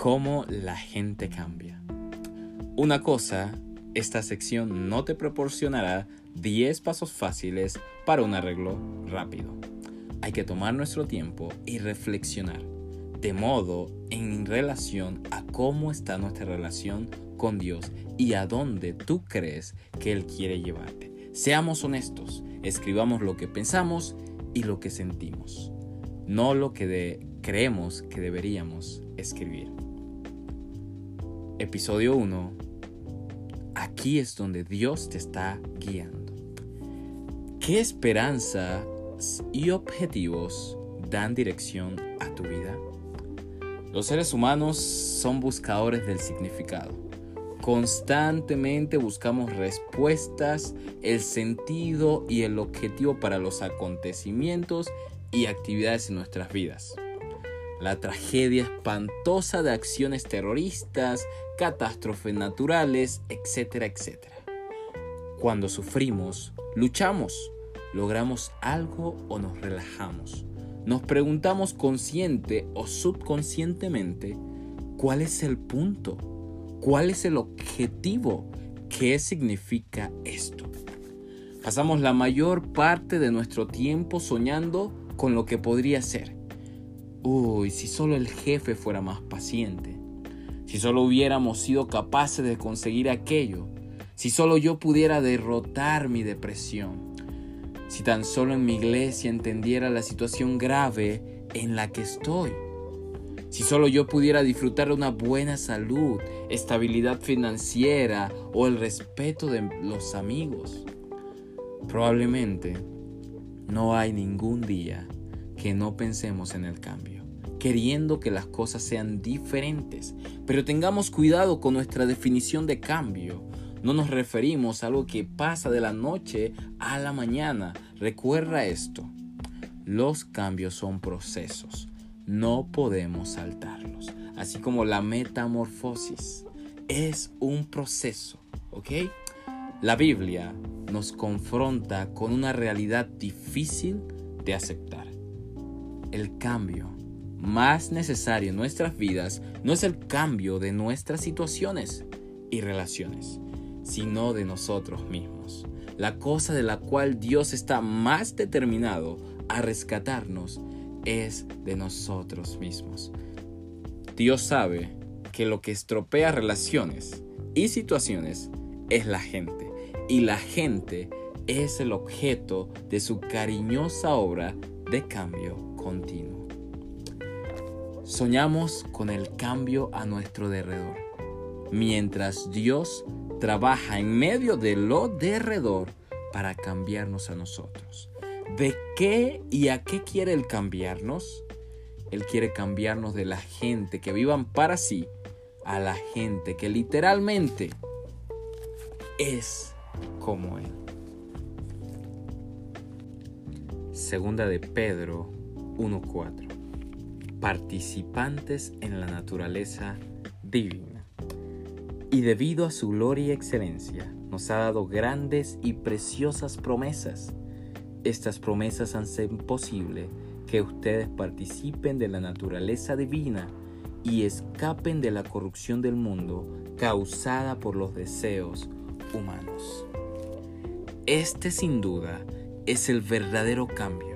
cómo la gente cambia. Una cosa, esta sección no te proporcionará 10 pasos fáciles para un arreglo rápido. Hay que tomar nuestro tiempo y reflexionar, de modo en relación a cómo está nuestra relación con Dios y a dónde tú crees que Él quiere llevarte. Seamos honestos, escribamos lo que pensamos y lo que sentimos, no lo que creemos que deberíamos escribir. Episodio 1. Aquí es donde Dios te está guiando. ¿Qué esperanzas y objetivos dan dirección a tu vida? Los seres humanos son buscadores del significado. Constantemente buscamos respuestas, el sentido y el objetivo para los acontecimientos y actividades en nuestras vidas. La tragedia espantosa de acciones terroristas, catástrofes naturales, etcétera, etcétera. Cuando sufrimos, luchamos, logramos algo o nos relajamos. Nos preguntamos consciente o subconscientemente cuál es el punto ¿Cuál es el objetivo? ¿Qué significa esto? Pasamos la mayor parte de nuestro tiempo soñando con lo que podría ser. Uy, si solo el jefe fuera más paciente. Si solo hubiéramos sido capaces de conseguir aquello. Si solo yo pudiera derrotar mi depresión. Si tan solo en mi iglesia entendiera la situación grave en la que estoy. Si solo yo pudiera disfrutar de una buena salud, estabilidad financiera o el respeto de los amigos. Probablemente no hay ningún día que no pensemos en el cambio, queriendo que las cosas sean diferentes, pero tengamos cuidado con nuestra definición de cambio. No nos referimos a algo que pasa de la noche a la mañana. Recuerda esto. Los cambios son procesos no podemos saltarlos. Así como la metamorfosis es un proceso, ¿ok? La Biblia nos confronta con una realidad difícil de aceptar. El cambio más necesario en nuestras vidas no es el cambio de nuestras situaciones y relaciones, sino de nosotros mismos. La cosa de la cual Dios está más determinado a rescatarnos es de nosotros mismos. Dios sabe que lo que estropea relaciones y situaciones es la gente. Y la gente es el objeto de su cariñosa obra de cambio continuo. Soñamos con el cambio a nuestro derredor, mientras Dios trabaja en medio de lo derredor para cambiarnos a nosotros. ¿De qué y a qué quiere Él cambiarnos? Él quiere cambiarnos de la gente que vivan para sí a la gente que literalmente es como Él. Segunda de Pedro 1.4. Participantes en la naturaleza divina. Y debido a su gloria y excelencia, nos ha dado grandes y preciosas promesas estas promesas hacen posible que ustedes participen de la naturaleza divina y escapen de la corrupción del mundo causada por los deseos humanos. Este sin duda es el verdadero cambio.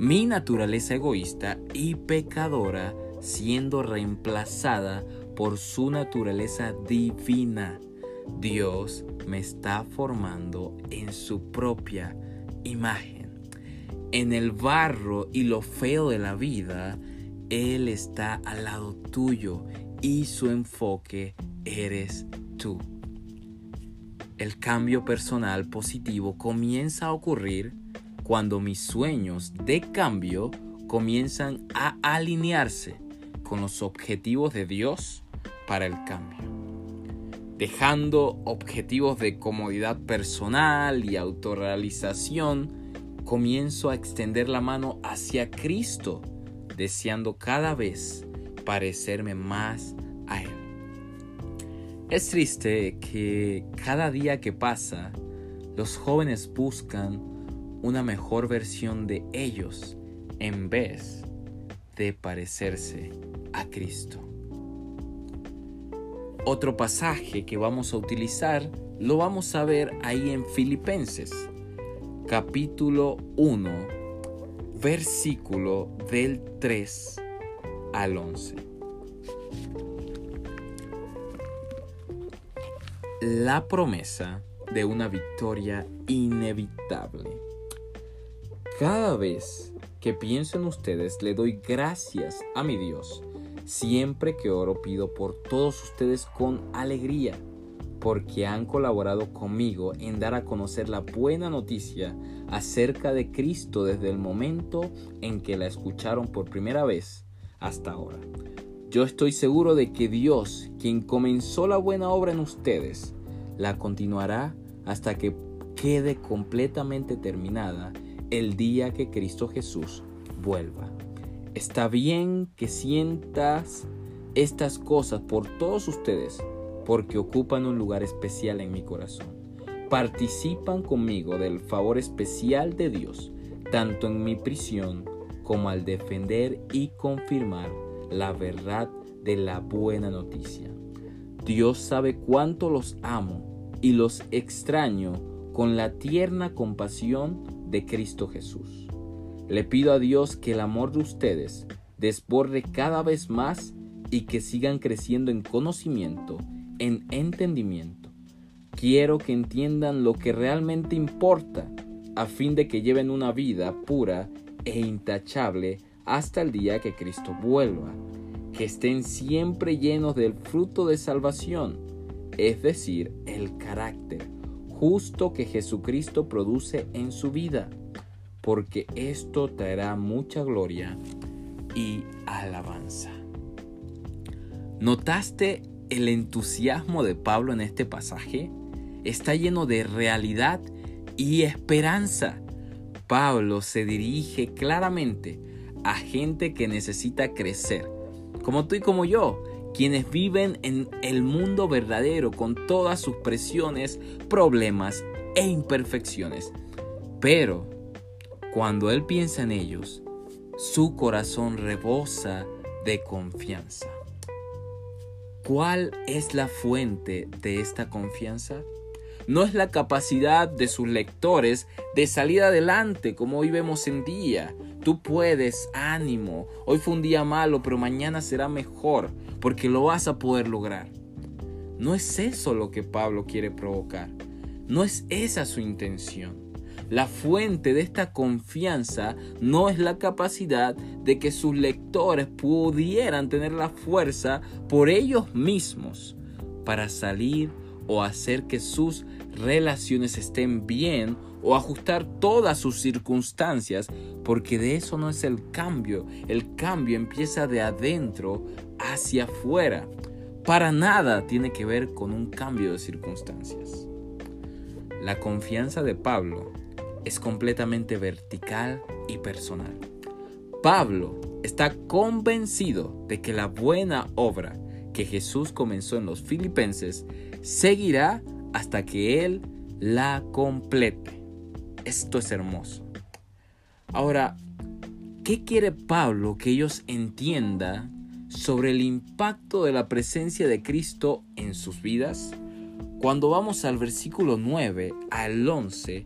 Mi naturaleza egoísta y pecadora siendo reemplazada por su naturaleza divina. Dios me está formando en su propia imagen. En el barro y lo feo de la vida, Él está al lado tuyo y su enfoque eres tú. El cambio personal positivo comienza a ocurrir cuando mis sueños de cambio comienzan a alinearse con los objetivos de Dios para el cambio dejando objetivos de comodidad personal y autorrealización, comienzo a extender la mano hacia Cristo, deseando cada vez parecerme más a Él. Es triste que cada día que pasa, los jóvenes buscan una mejor versión de ellos en vez de parecerse a Cristo. Otro pasaje que vamos a utilizar lo vamos a ver ahí en Filipenses, capítulo 1, versículo del 3 al 11. La promesa de una victoria inevitable. Cada vez que pienso en ustedes le doy gracias a mi Dios. Siempre que oro pido por todos ustedes con alegría, porque han colaborado conmigo en dar a conocer la buena noticia acerca de Cristo desde el momento en que la escucharon por primera vez hasta ahora. Yo estoy seguro de que Dios, quien comenzó la buena obra en ustedes, la continuará hasta que quede completamente terminada el día que Cristo Jesús vuelva. Está bien que sientas estas cosas por todos ustedes, porque ocupan un lugar especial en mi corazón. Participan conmigo del favor especial de Dios, tanto en mi prisión como al defender y confirmar la verdad de la buena noticia. Dios sabe cuánto los amo y los extraño con la tierna compasión de Cristo Jesús. Le pido a Dios que el amor de ustedes desborde cada vez más y que sigan creciendo en conocimiento, en entendimiento. Quiero que entiendan lo que realmente importa a fin de que lleven una vida pura e intachable hasta el día que Cristo vuelva. Que estén siempre llenos del fruto de salvación, es decir, el carácter justo que Jesucristo produce en su vida, porque esto traerá mucha gloria y alabanza. ¿Notaste el entusiasmo de Pablo en este pasaje? Está lleno de realidad y esperanza. Pablo se dirige claramente a gente que necesita crecer, como tú y como yo, quienes viven en el mundo verdadero con todas sus presiones, problemas e imperfecciones. Pero cuando Él piensa en ellos, su corazón rebosa de confianza. ¿Cuál es la fuente de esta confianza? No es la capacidad de sus lectores de salir adelante como hoy vemos en día. Tú puedes, ánimo. Hoy fue un día malo, pero mañana será mejor porque lo vas a poder lograr. No es eso lo que Pablo quiere provocar. No es esa su intención. La fuente de esta confianza no es la capacidad de que sus lectores pudieran tener la fuerza por ellos mismos para salir o hacer que sus relaciones estén bien o ajustar todas sus circunstancias, porque de eso no es el cambio. El cambio empieza de adentro hacia afuera. Para nada tiene que ver con un cambio de circunstancias. La confianza de Pablo es completamente vertical y personal. Pablo está convencido de que la buena obra que Jesús comenzó en los filipenses seguirá hasta que Él la complete. Esto es hermoso. Ahora, ¿qué quiere Pablo que ellos entiendan sobre el impacto de la presencia de Cristo en sus vidas? Cuando vamos al versículo 9 al 11,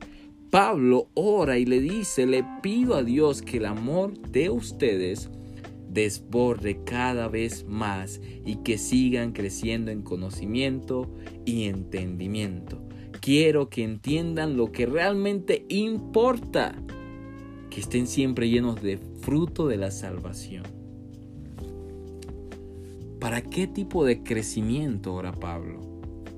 Pablo ora y le dice, le pido a Dios que el amor de ustedes desborde cada vez más y que sigan creciendo en conocimiento y entendimiento. Quiero que entiendan lo que realmente importa, que estén siempre llenos de fruto de la salvación. ¿Para qué tipo de crecimiento ora Pablo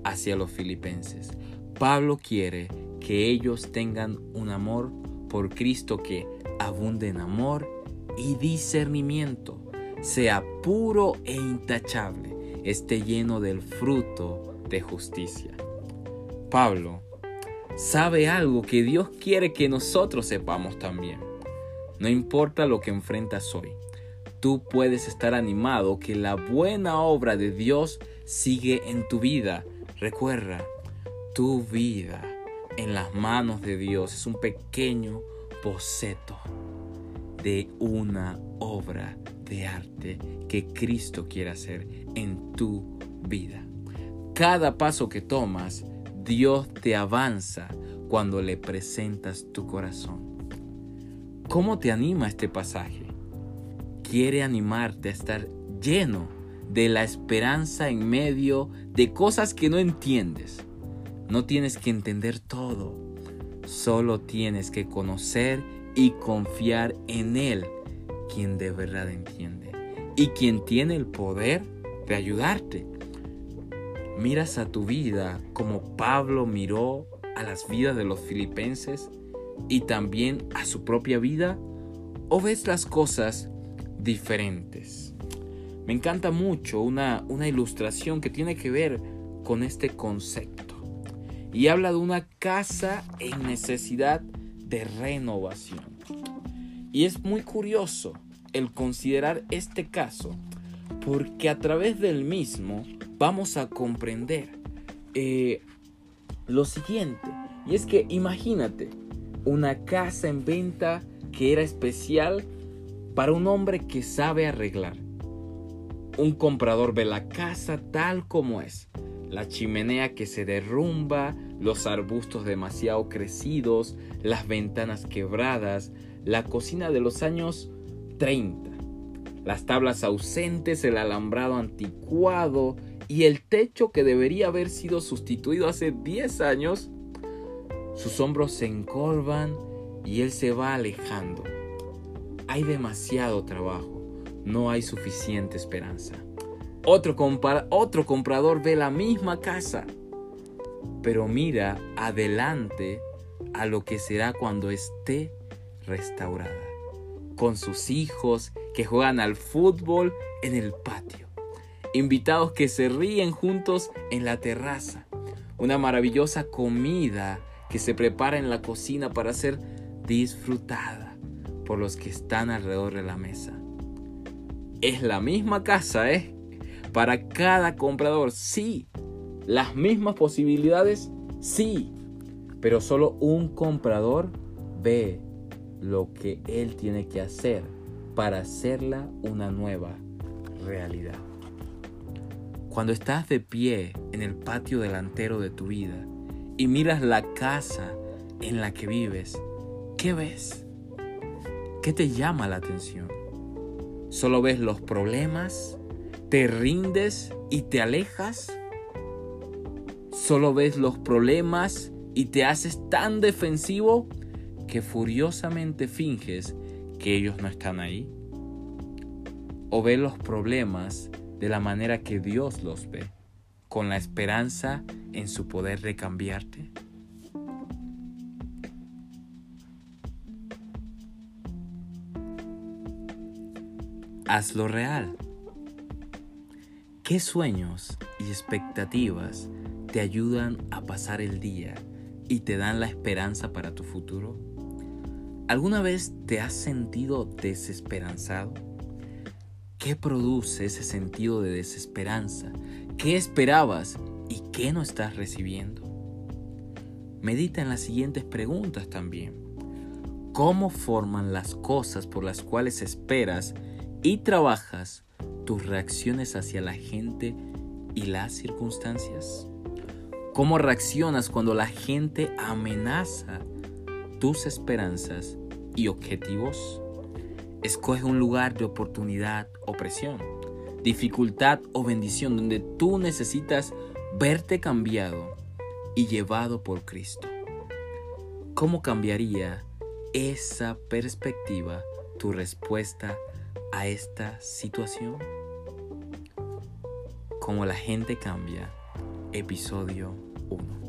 hacia los filipenses? Pablo quiere que ellos tengan un amor por Cristo que abunde en amor y discernimiento, sea puro e intachable, esté lleno del fruto de justicia. Pablo sabe algo que Dios quiere que nosotros sepamos también. No importa lo que enfrentas hoy, tú puedes estar animado que la buena obra de Dios sigue en tu vida. Recuerda, tu vida en las manos de Dios es un pequeño boceto de una obra de arte que Cristo quiere hacer en tu vida. cada paso que tomas, Dios te avanza cuando le presentas tu corazón. ¿Cómo te anima este pasaje? Quiere animarte a estar lleno de la esperanza en medio de cosas que no entiendes. No tienes que entender todo, solo tienes que conocer y confiar en Él, quien de verdad entiende y quien tiene el poder de ayudarte. Miras a tu vida como Pablo miró a las vidas de los filipenses y también a su propia vida o ves las cosas diferentes. Me encanta mucho una, una ilustración que tiene que ver con este concepto y habla de una casa en necesidad de renovación. Y es muy curioso el considerar este caso porque a través del mismo vamos a comprender eh, lo siguiente. Y es que imagínate una casa en venta que era especial para un hombre que sabe arreglar. Un comprador ve la casa tal como es. La chimenea que se derrumba, los arbustos demasiado crecidos, las ventanas quebradas, la cocina de los años 30, las tablas ausentes, el alambrado anticuado y el techo que debería haber sido sustituido hace 10 años. Sus hombros se encorvan y él se va alejando. Hay demasiado trabajo, no hay suficiente esperanza. Otro, otro comprador ve la misma casa pero mira adelante a lo que será cuando esté restaurada, con sus hijos que juegan al fútbol en el patio, invitados que se ríen juntos en la terraza, una maravillosa comida que se prepara en la cocina para ser disfrutada por los que están alrededor de la mesa. Es la misma casa, ¿eh? Para cada comprador, sí, las mismas posibilidades, sí, pero solo un comprador ve lo que él tiene que hacer para hacerla una nueva realidad. Cuando estás de pie en el patio delantero de tu vida y miras la casa en la que vives, ¿qué ves? ¿Qué te llama la atención? ¿Solo ves los problemas? ¿Te rindes y te alejas? Solo ves los problemas y te haces tan defensivo que furiosamente finges que ellos no están ahí. O ves los problemas de la manera que Dios los ve, con la esperanza en su poder de cambiarte. Hazlo real. ¿Qué sueños y expectativas te ayudan a pasar el día y te dan la esperanza para tu futuro? ¿Alguna vez te has sentido desesperanzado? ¿Qué produce ese sentido de desesperanza? ¿Qué esperabas y qué no estás recibiendo? Medita en las siguientes preguntas también. ¿Cómo forman las cosas por las cuales esperas y trabajas tus reacciones hacia la gente y las circunstancias? ¿Cómo reaccionas cuando la gente amenaza tus esperanzas y objetivos? Escoge un lugar de oportunidad o presión, dificultad o bendición donde tú necesitas verte cambiado y llevado por Cristo. ¿Cómo cambiaría esa perspectiva tu respuesta a esta situación? ¿Cómo la gente cambia episodio 1.